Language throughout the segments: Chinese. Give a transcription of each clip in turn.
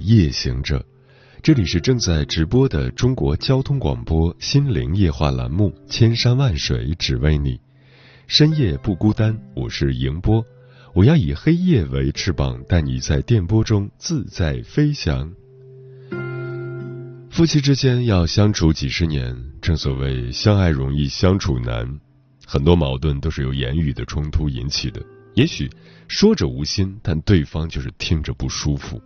夜行者，这里是正在直播的中国交通广播心灵夜话栏目《千山万水只为你》，深夜不孤单，我是迎波，我要以黑夜为翅膀，带你在电波中自在飞翔。夫妻之间要相处几十年，正所谓相爱容易相处难，很多矛盾都是由言语的冲突引起的。也许说者无心，但对方就是听着不舒服。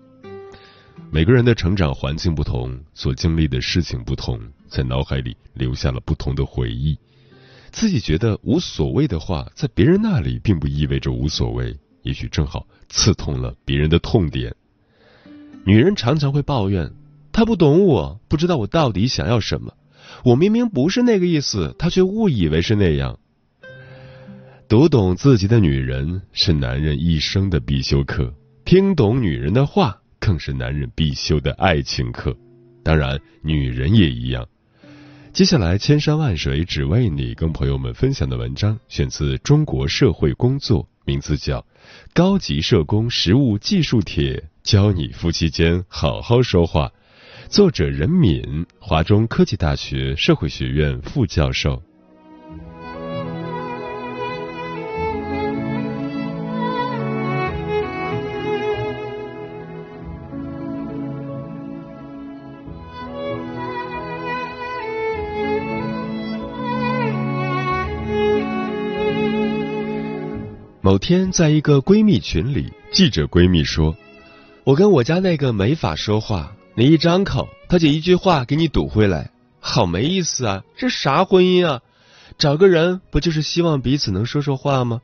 每个人的成长环境不同，所经历的事情不同，在脑海里留下了不同的回忆。自己觉得无所谓的话，在别人那里并不意味着无所谓，也许正好刺痛了别人的痛点。女人常常会抱怨，他不懂我，不知道我到底想要什么。我明明不是那个意思，他却误以为是那样。读懂自己的女人是男人一生的必修课，听懂女人的话更是男人必修的爱情课。当然，女人也一样。接下来，千山万水只为你，跟朋友们分享的文章选自《中国社会工作》，名字叫《高级社工实务技术帖》，教你夫妻间好好说话。作者任敏，华中科技大学社会学院副教授。某天，在一个闺蜜群里，记者闺蜜说：“我跟我家那个没法说话，你一张口，他就一句话给你堵回来，好没意思啊！这啥婚姻啊？找个人不就是希望彼此能说说话吗？”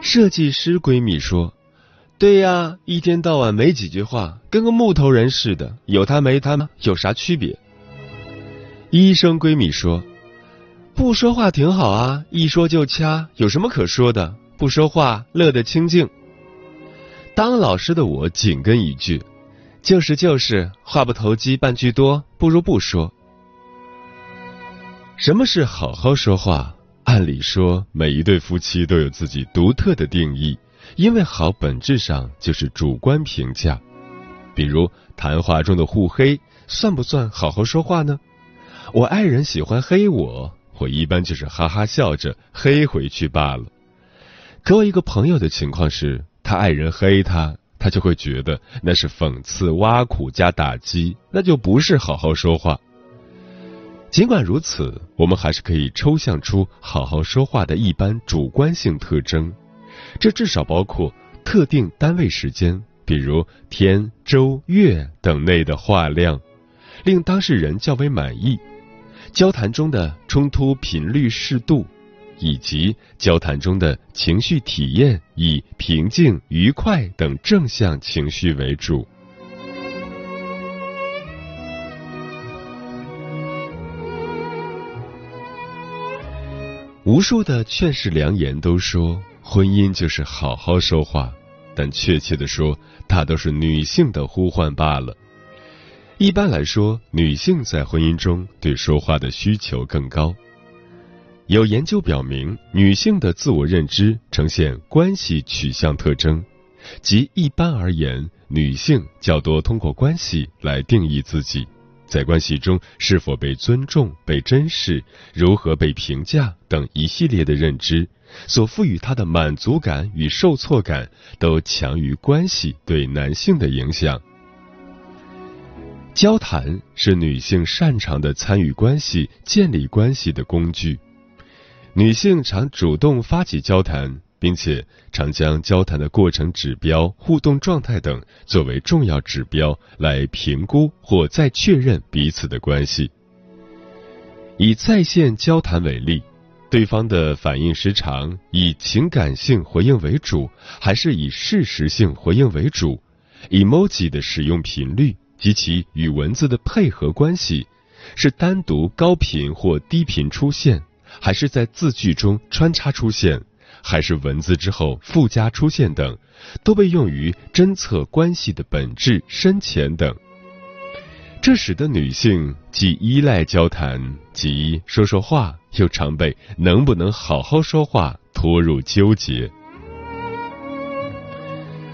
设计师闺蜜说：“对呀，一天到晚没几句话，跟个木头人似的，有他没他吗？有啥区别？”医生闺蜜说。不说话挺好啊，一说就掐，有什么可说的？不说话乐得清静。当老师的我紧跟一句：“就是就是，话不投机半句多，不如不说。”什么是好好说话？按理说，每一对夫妻都有自己独特的定义，因为好本质上就是主观评价。比如谈话中的互黑，算不算好好说话呢？我爱人喜欢黑我。我一般就是哈哈笑着黑回去罢了。可我一个朋友的情况是，他爱人黑他，他就会觉得那是讽刺、挖苦加打击，那就不是好好说话。尽管如此，我们还是可以抽象出好好说话的一般主观性特征，这至少包括特定单位时间，比如天、周、月等内的话量，令当事人较为满意。交谈中的冲突频率适度，以及交谈中的情绪体验以平静、愉快等正向情绪为主。无数的劝世良言都说，婚姻就是好好说话，但确切的说，大都是女性的呼唤罢了。一般来说，女性在婚姻中对说话的需求更高。有研究表明，女性的自我认知呈现关系取向特征，即一般而言，女性较多通过关系来定义自己，在关系中是否被尊重、被珍视、如何被评价等一系列的认知，所赋予她的满足感与受挫感，都强于关系对男性的影响。交谈是女性擅长的参与关系、建立关系的工具。女性常主动发起交谈，并且常将交谈的过程指标、互动状态等作为重要指标来评估或再确认彼此的关系。以在线交谈为例，对方的反应时长以情感性回应为主，还是以事实性回应为主？emoji 的使用频率及其与文字的配合关系，是单独高频或低频出现，还是在字句中穿插出现，还是文字之后附加出现等，都被用于侦测关系的本质深浅等。这使得女性既依赖交谈，即说说话，又常被能不能好好说话拖入纠结。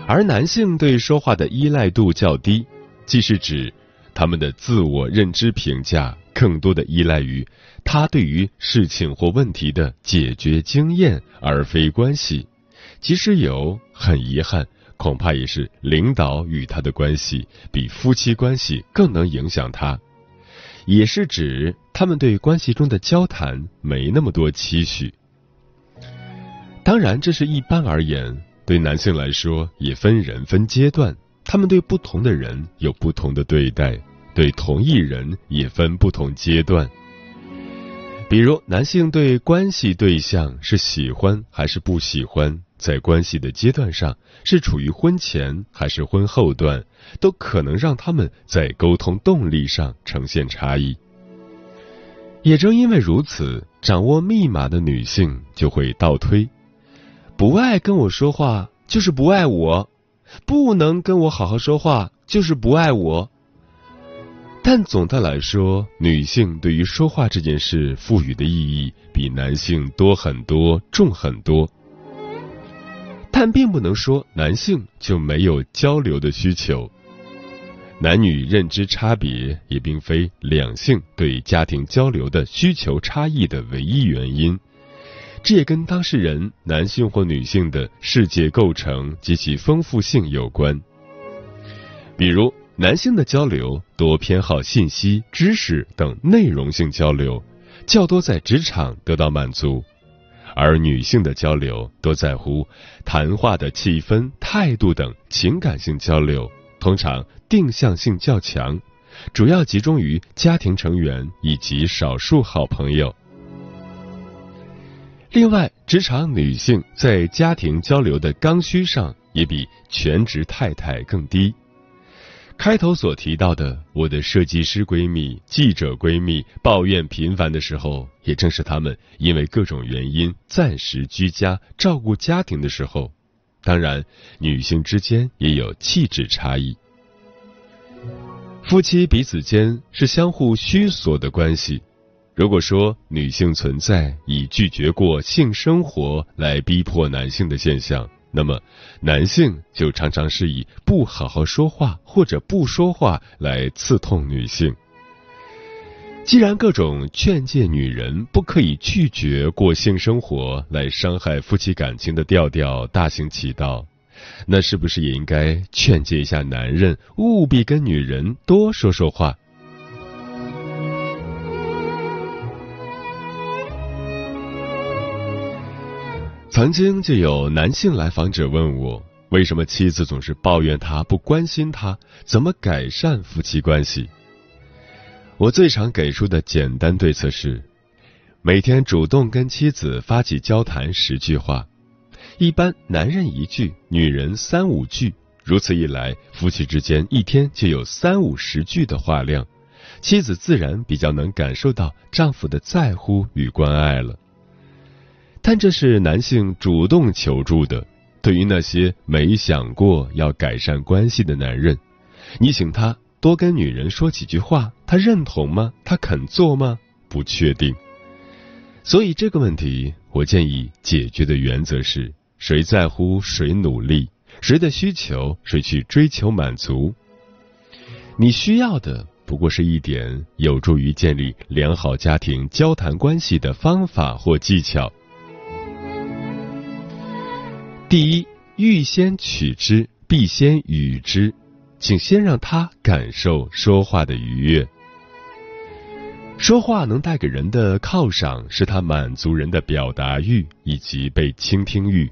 而男性对说话的依赖度较低，既是指他们的自我认知评价更多的依赖于他对于事情或问题的解决经验，而非关系。即使有，很遗憾。恐怕也是领导与他的关系比夫妻关系更能影响他，也是指他们对关系中的交谈没那么多期许。当然，这是一般而言，对男性来说也分人分阶段，他们对不同的人有不同的对待，对同一人也分不同阶段。比如，男性对关系对象是喜欢还是不喜欢？在关系的阶段上，是处于婚前还是婚后段，都可能让他们在沟通动力上呈现差异。也正因为如此，掌握密码的女性就会倒推：不爱跟我说话就是不爱我，不能跟我好好说话就是不爱我。但总的来说，女性对于说话这件事赋予的意义比男性多很多，重很多。但并不能说男性就没有交流的需求。男女认知差别也并非两性对家庭交流的需求差异的唯一原因，这也跟当事人男性或女性的世界构成及其丰富性有关。比如，男性的交流多偏好信息、知识等内容性交流，较多在职场得到满足。而女性的交流多在乎谈话的气氛、态度等情感性交流，通常定向性较强，主要集中于家庭成员以及少数好朋友。另外，职场女性在家庭交流的刚需上也比全职太太更低。开头所提到的，我的设计师闺蜜、记者闺蜜抱怨频繁的时候，也正是她们因为各种原因暂时居家照顾家庭的时候。当然，女性之间也有气质差异。夫妻彼此间是相互需索的关系。如果说女性存在以拒绝过性生活来逼迫男性的现象，那么，男性就常常是以不好好说话或者不说话来刺痛女性。既然各种劝诫女人不可以拒绝过性生活来伤害夫妻感情的调调大行其道，那是不是也应该劝诫一下男人务必跟女人多说说话？曾经就有男性来访者问我，为什么妻子总是抱怨他不关心他，怎么改善夫妻关系？我最常给出的简单对策是，每天主动跟妻子发起交谈十句话，一般男人一句，女人三五句，如此一来，夫妻之间一天就有三五十句的话量，妻子自然比较能感受到丈夫的在乎与关爱了。但这是男性主动求助的。对于那些没想过要改善关系的男人，你请他多跟女人说几句话，他认同吗？他肯做吗？不确定。所以这个问题，我建议解决的原则是：谁在乎谁努力，谁的需求谁去追求满足。你需要的不过是一点有助于建立良好家庭交谈关系的方法或技巧。第一，欲先取之，必先予之，请先让他感受说话的愉悦。说话能带给人的犒赏，是他满足人的表达欲以及被倾听欲。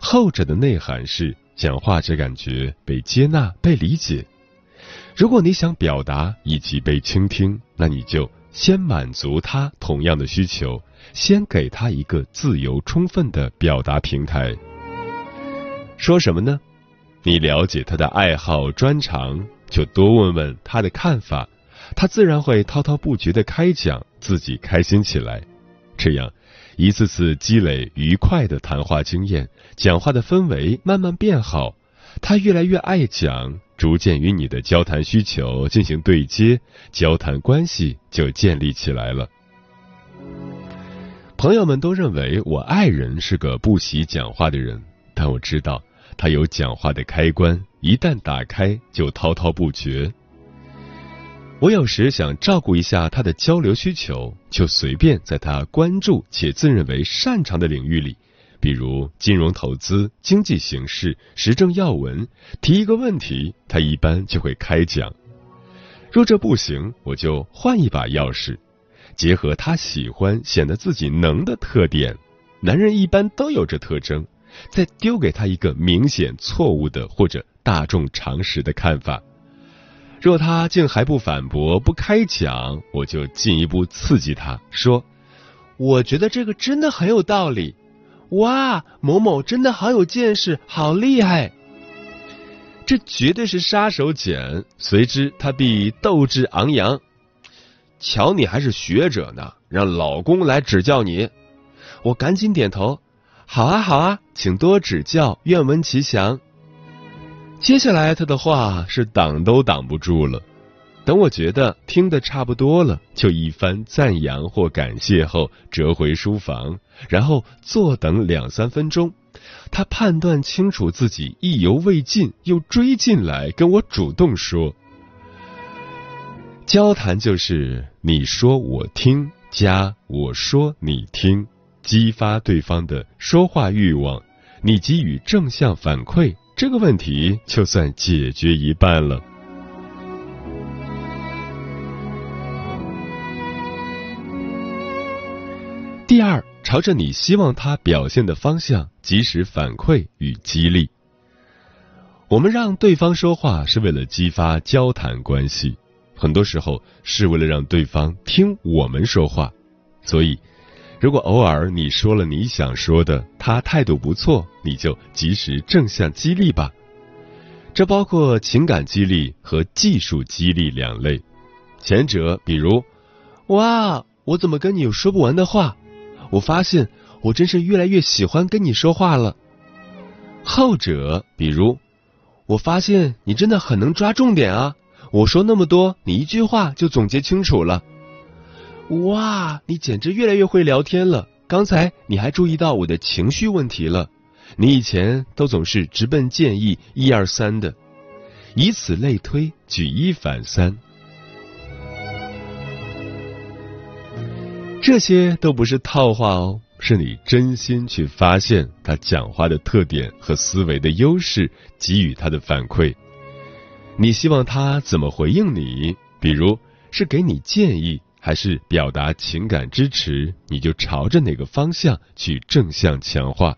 后者的内涵是讲话者感觉被接纳、被理解。如果你想表达以及被倾听，那你就先满足他同样的需求，先给他一个自由充分的表达平台。说什么呢？你了解他的爱好专长，就多问问他的看法，他自然会滔滔不绝的开讲，自己开心起来。这样，一次次积累愉快的谈话经验，讲话的氛围慢慢变好，他越来越爱讲，逐渐与你的交谈需求进行对接，交谈关系就建立起来了。朋友们都认为我爱人是个不喜讲话的人，但我知道他有讲话的开关，一旦打开就滔滔不绝。我有时想照顾一下他的交流需求，就随便在他关注且自认为擅长的领域里，比如金融投资、经济形势、时政要闻，提一个问题，他一般就会开讲。若这不行，我就换一把钥匙。结合他喜欢、显得自己能的特点，男人一般都有这特征，再丢给他一个明显错误的或者大众常识的看法。若他竟还不反驳、不开讲，我就进一步刺激他说：“我觉得这个真的很有道理。”哇，某某真的好有见识，好厉害！这绝对是杀手锏。随之他必斗志昂扬。瞧，你还是学者呢，让老公来指教你。我赶紧点头，好啊，好啊，请多指教，愿闻其详。接下来他的话是挡都挡不住了。等我觉得听得差不多了，就一番赞扬或感谢后，折回书房，然后坐等两三分钟。他判断清楚自己意犹未尽，又追进来跟我主动说。交谈就是你说我听加我说你听，激发对方的说话欲望，你给予正向反馈，这个问题就算解决一半了。第二，朝着你希望他表现的方向及时反馈与激励。我们让对方说话是为了激发交谈关系。很多时候是为了让对方听我们说话，所以，如果偶尔你说了你想说的，他态度不错，你就及时正向激励吧。这包括情感激励和技术激励两类。前者，比如，哇，我怎么跟你有说不完的话？我发现我真是越来越喜欢跟你说话了。后者，比如，我发现你真的很能抓重点啊。我说那么多，你一句话就总结清楚了。哇，你简直越来越会聊天了。刚才你还注意到我的情绪问题了。你以前都总是直奔建议，一二三的，以此类推，举一反三。这些都不是套话哦，是你真心去发现他讲话的特点和思维的优势，给予他的反馈。你希望他怎么回应你？比如是给你建议，还是表达情感支持？你就朝着哪个方向去正向强化。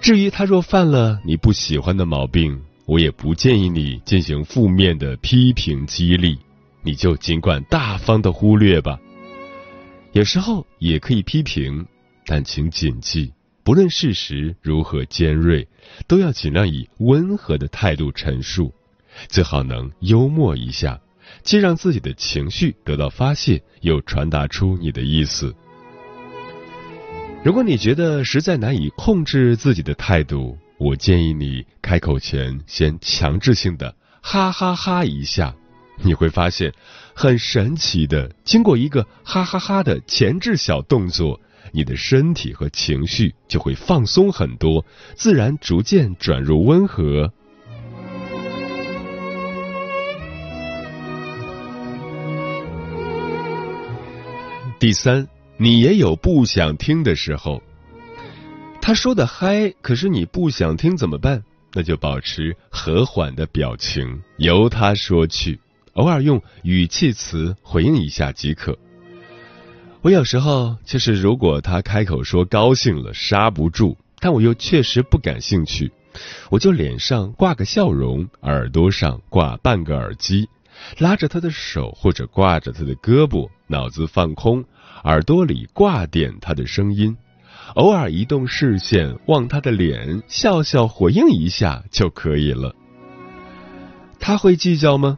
至于他若犯了你不喜欢的毛病，我也不建议你进行负面的批评激励，你就尽管大方的忽略吧。有时候也可以批评，但请谨记。不论事实如何尖锐，都要尽量以温和的态度陈述，最好能幽默一下，既让自己的情绪得到发泄，又传达出你的意思。如果你觉得实在难以控制自己的态度，我建议你开口前先强制性的哈哈哈一下，你会发现很神奇的，经过一个哈哈哈的前置小动作。你的身体和情绪就会放松很多，自然逐渐转入温和。第三，你也有不想听的时候。他说的嗨，可是你不想听怎么办？那就保持和缓的表情，由他说去，偶尔用语气词回应一下即可。我有时候就是，如果他开口说高兴了，刹不住，但我又确实不感兴趣，我就脸上挂个笑容，耳朵上挂半个耳机，拉着他的手或者挂着他的胳膊，脑子放空，耳朵里挂点他的声音，偶尔移动视线望他的脸，笑笑回应一下就可以了。他会计较吗？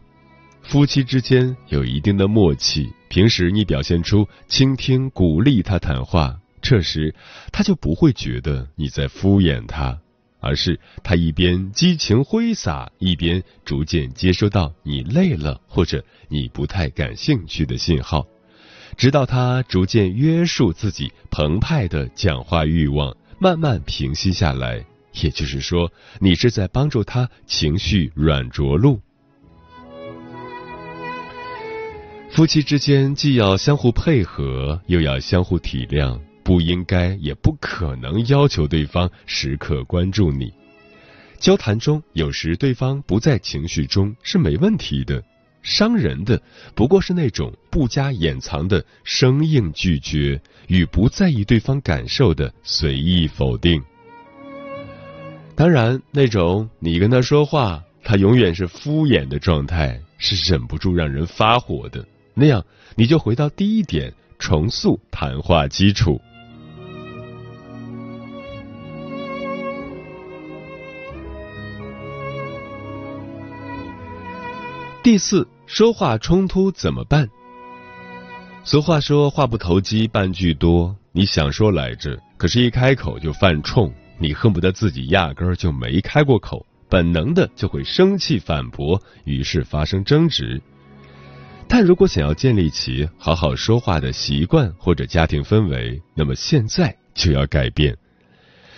夫妻之间有一定的默契，平时你表现出倾听、鼓励他谈话，这时他就不会觉得你在敷衍他，而是他一边激情挥洒，一边逐渐接收到你累了或者你不太感兴趣的信号，直到他逐渐约束自己澎湃的讲话欲望，慢慢平息下来。也就是说，你是在帮助他情绪软着陆。夫妻之间既要相互配合，又要相互体谅，不应该也不可能要求对方时刻关注你。交谈中，有时对方不在情绪中是没问题的，伤人的不过是那种不加掩藏的生硬拒绝与不在意对方感受的随意否定。当然，那种你跟他说话，他永远是敷衍的状态，是忍不住让人发火的。那样，你就回到第一点，重塑谈话基础。第四，说话冲突怎么办？俗话说话不投机半句多，你想说来着，可是一开口就犯冲，你恨不得自己压根儿就没开过口，本能的就会生气反驳，于是发生争执。但如果想要建立起好好说话的习惯或者家庭氛围，那么现在就要改变。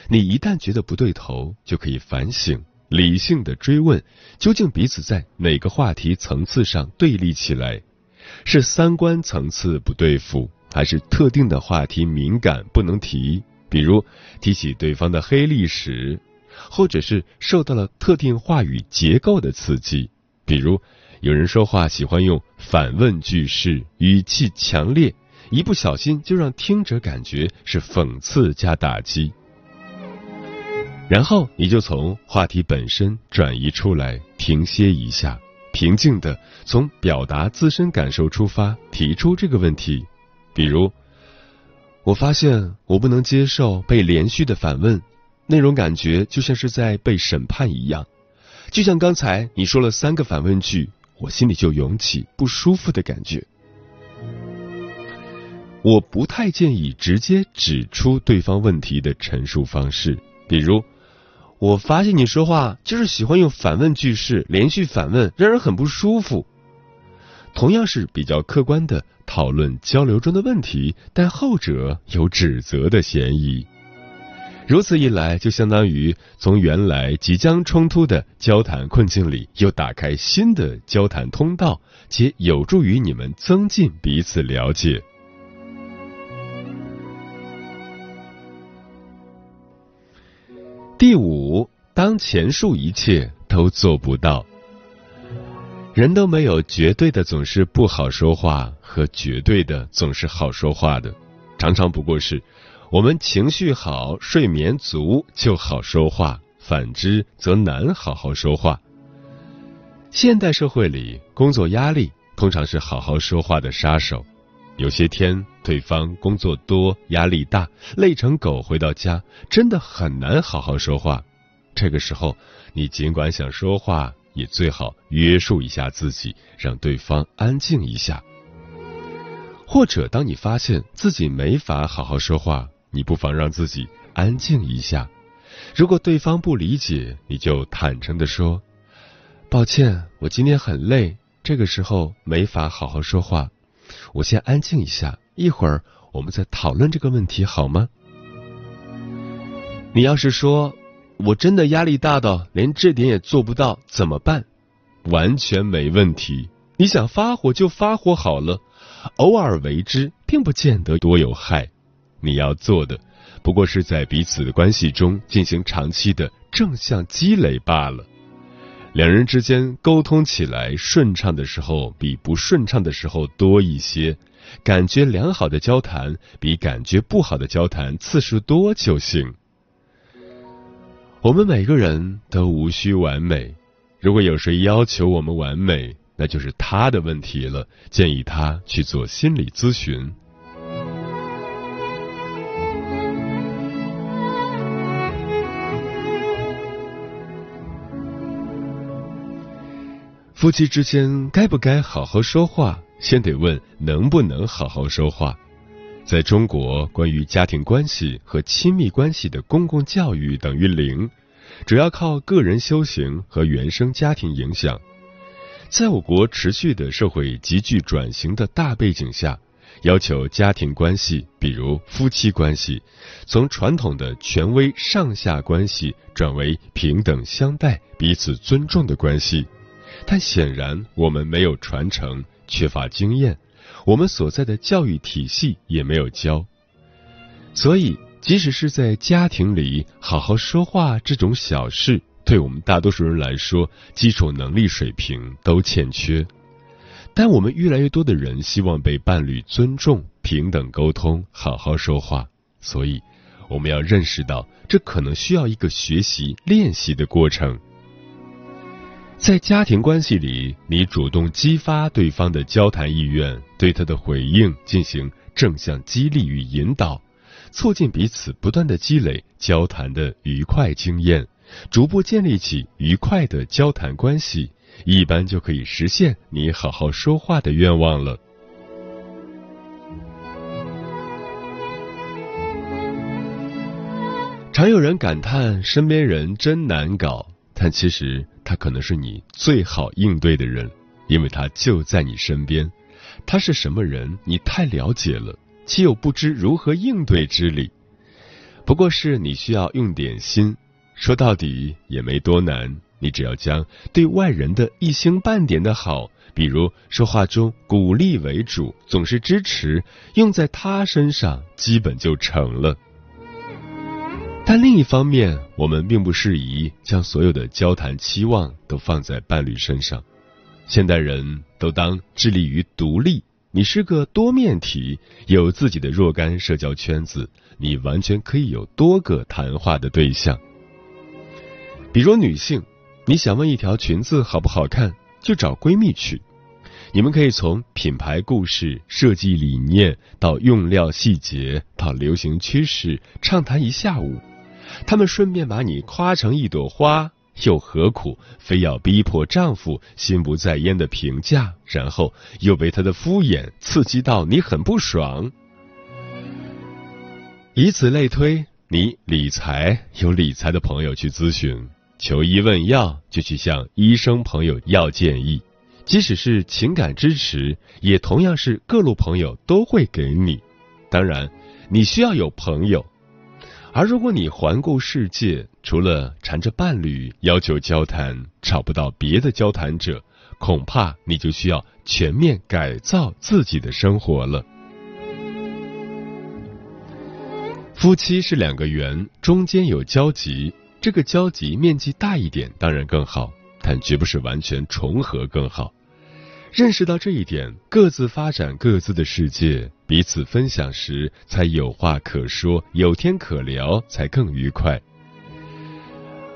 你一旦觉得不对头，就可以反省，理性的追问，究竟彼此在哪个话题层次上对立起来？是三观层次不对付，还是特定的话题敏感不能提？比如提起对方的黑历史，或者是受到了特定话语结构的刺激，比如。有人说话喜欢用反问句式，语气强烈，一不小心就让听者感觉是讽刺加打击。然后你就从话题本身转移出来，停歇一下，平静的从表达自身感受出发，提出这个问题。比如，我发现我不能接受被连续的反问，那种感觉就像是在被审判一样，就像刚才你说了三个反问句。我心里就涌起不舒服的感觉。我不太建议直接指出对方问题的陈述方式，比如，我发现你说话就是喜欢用反问句式，连续反问，让人很不舒服。同样是比较客观的讨论交流中的问题，但后者有指责的嫌疑。如此一来，就相当于从原来即将冲突的交谈困境里，又打开新的交谈通道，且有助于你们增进彼此了解。第五，当前述一切都做不到，人都没有绝对的总是不好说话和绝对的总是好说话的，常常不过是。我们情绪好、睡眠足就好说话，反之则难好好说话。现代社会里，工作压力通常是好好说话的杀手。有些天，对方工作多、压力大、累成狗，回到家真的很难好好说话。这个时候，你尽管想说话，也最好约束一下自己，让对方安静一下。或者，当你发现自己没法好好说话，你不妨让自己安静一下，如果对方不理解，你就坦诚的说：“抱歉，我今天很累，这个时候没法好好说话，我先安静一下，一会儿我们再讨论这个问题，好吗？”你要是说我真的压力大到连这点也做不到，怎么办？完全没问题，你想发火就发火好了，偶尔为之，并不见得多有害。你要做的，不过是在彼此的关系中进行长期的正向积累罢了。两人之间沟通起来顺畅的时候，比不顺畅的时候多一些；感觉良好的交谈比感觉不好的交谈次数多就行。我们每个人都无需完美。如果有谁要求我们完美那就是他的问题了。建议他去做心理咨询。夫妻之间该不该好好说话？先得问能不能好好说话。在中国，关于家庭关系和亲密关系的公共教育等于零，主要靠个人修行和原生家庭影响。在我国持续的社会急剧转型的大背景下，要求家庭关系，比如夫妻关系，从传统的权威上下关系转为平等相待、彼此尊重的关系。但显然，我们没有传承，缺乏经验，我们所在的教育体系也没有教。所以，即使是在家庭里好好说话这种小事。对我们大多数人来说，基础能力水平都欠缺，但我们越来越多的人希望被伴侣尊重、平等沟通、好好说话，所以我们要认识到，这可能需要一个学习、练习的过程。在家庭关系里，你主动激发对方的交谈意愿，对他的回应进行正向激励与引导，促进彼此不断的积累交谈的愉快经验。逐步建立起愉快的交谈关系，一般就可以实现你好好说话的愿望了。常有人感叹身边人真难搞，但其实他可能是你最好应对的人，因为他就在你身边。他是什么人，你太了解了，岂有不知如何应对之理？不过是你需要用点心。说到底也没多难，你只要将对外人的一星半点的好，比如说话中鼓励为主，总是支持，用在他身上，基本就成了。但另一方面，我们并不适宜将所有的交谈期望都放在伴侣身上。现代人都当致力于独立，你是个多面体，有自己的若干社交圈子，你完全可以有多个谈话的对象。比如女性，你想问一条裙子好不好看，就找闺蜜去。你们可以从品牌故事、设计理念到用料细节到流行趋势畅谈一下午。他们顺便把你夸成一朵花，又何苦非要逼迫丈夫心不在焉的评价，然后又被他的敷衍刺激到你很不爽？以此类推，你理财有理财的朋友去咨询。求医问药就去向医生朋友要建议，即使是情感支持，也同样是各路朋友都会给你。当然，你需要有朋友。而如果你环顾世界，除了缠着伴侣要求交谈，找不到别的交谈者，恐怕你就需要全面改造自己的生活了。夫妻是两个圆，中间有交集。这个交集面积大一点当然更好，但绝不是完全重合更好。认识到这一点，各自发展各自的世界，彼此分享时才有话可说，有天可聊，才更愉快。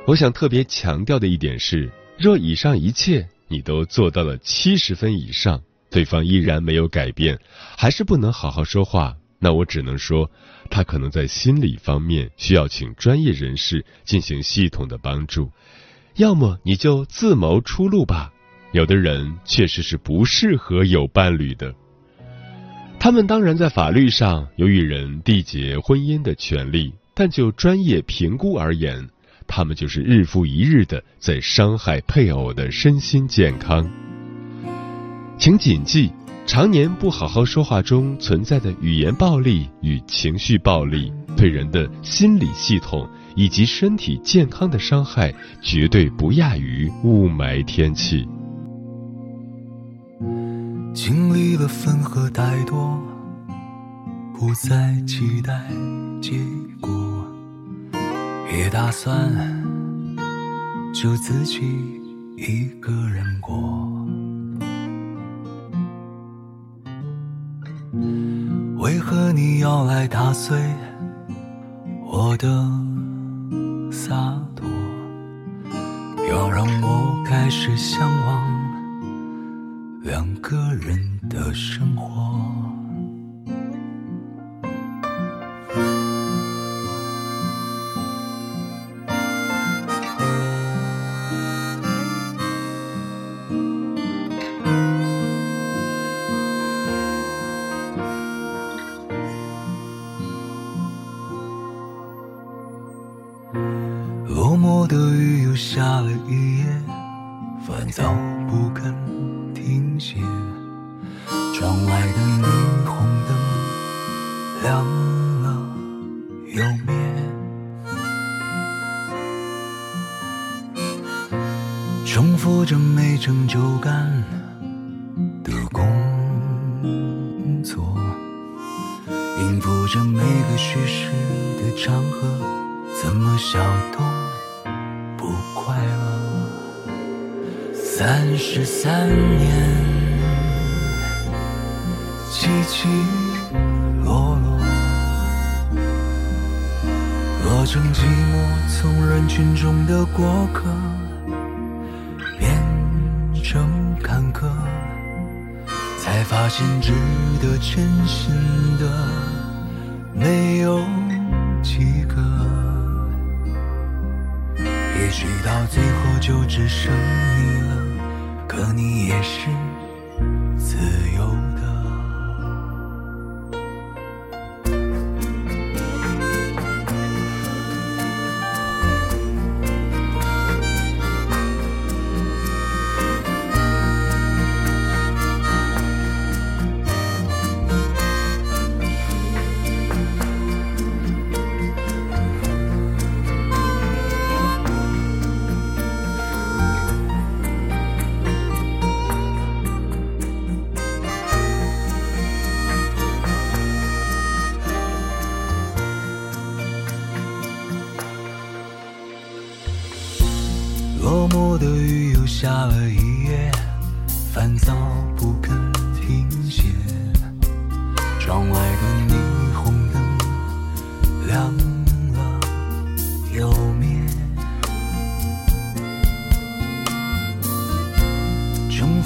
我想特别强调的一点是，若以上一切你都做到了七十分以上，对方依然没有改变，还是不能好好说话。那我只能说，他可能在心理方面需要请专业人士进行系统的帮助，要么你就自谋出路吧。有的人确实是不适合有伴侣的，他们当然在法律上有与人缔结婚姻的权利，但就专业评估而言，他们就是日复一日的在伤害配偶的身心健康。请谨记。常年不好好说话中存在的语言暴力与情绪暴力，对人的心理系统以及身体健康的伤害，绝对不亚于雾霾天气。经历了分合太多，不再期待结果，也打算就自己一个人过。为何你要来打碎我的洒脱？要让我开始向往两个人的生活？重复着没成就感的工作，应付着每个虚实的场合，怎么笑都不快乐。三十三年。起起落落，落成寂寞从人群中的过客，发现值得真心的没有几个。也许到最后就只剩你了，可你也是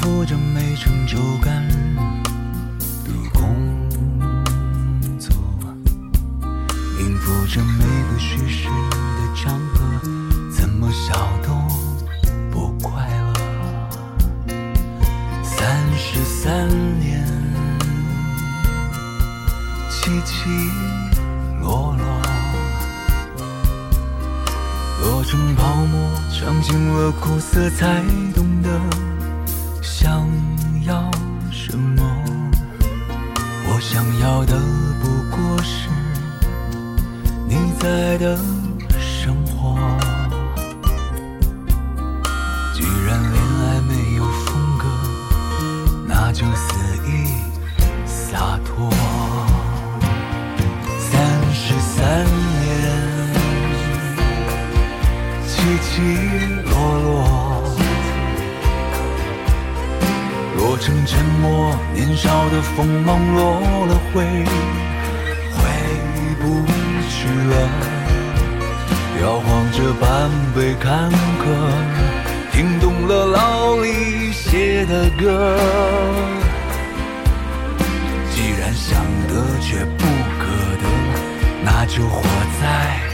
过着没成就感。年少的锋芒落了灰回不去了。摇晃着半杯坎坷听懂了老李写的歌。既然想得却不可得那就活在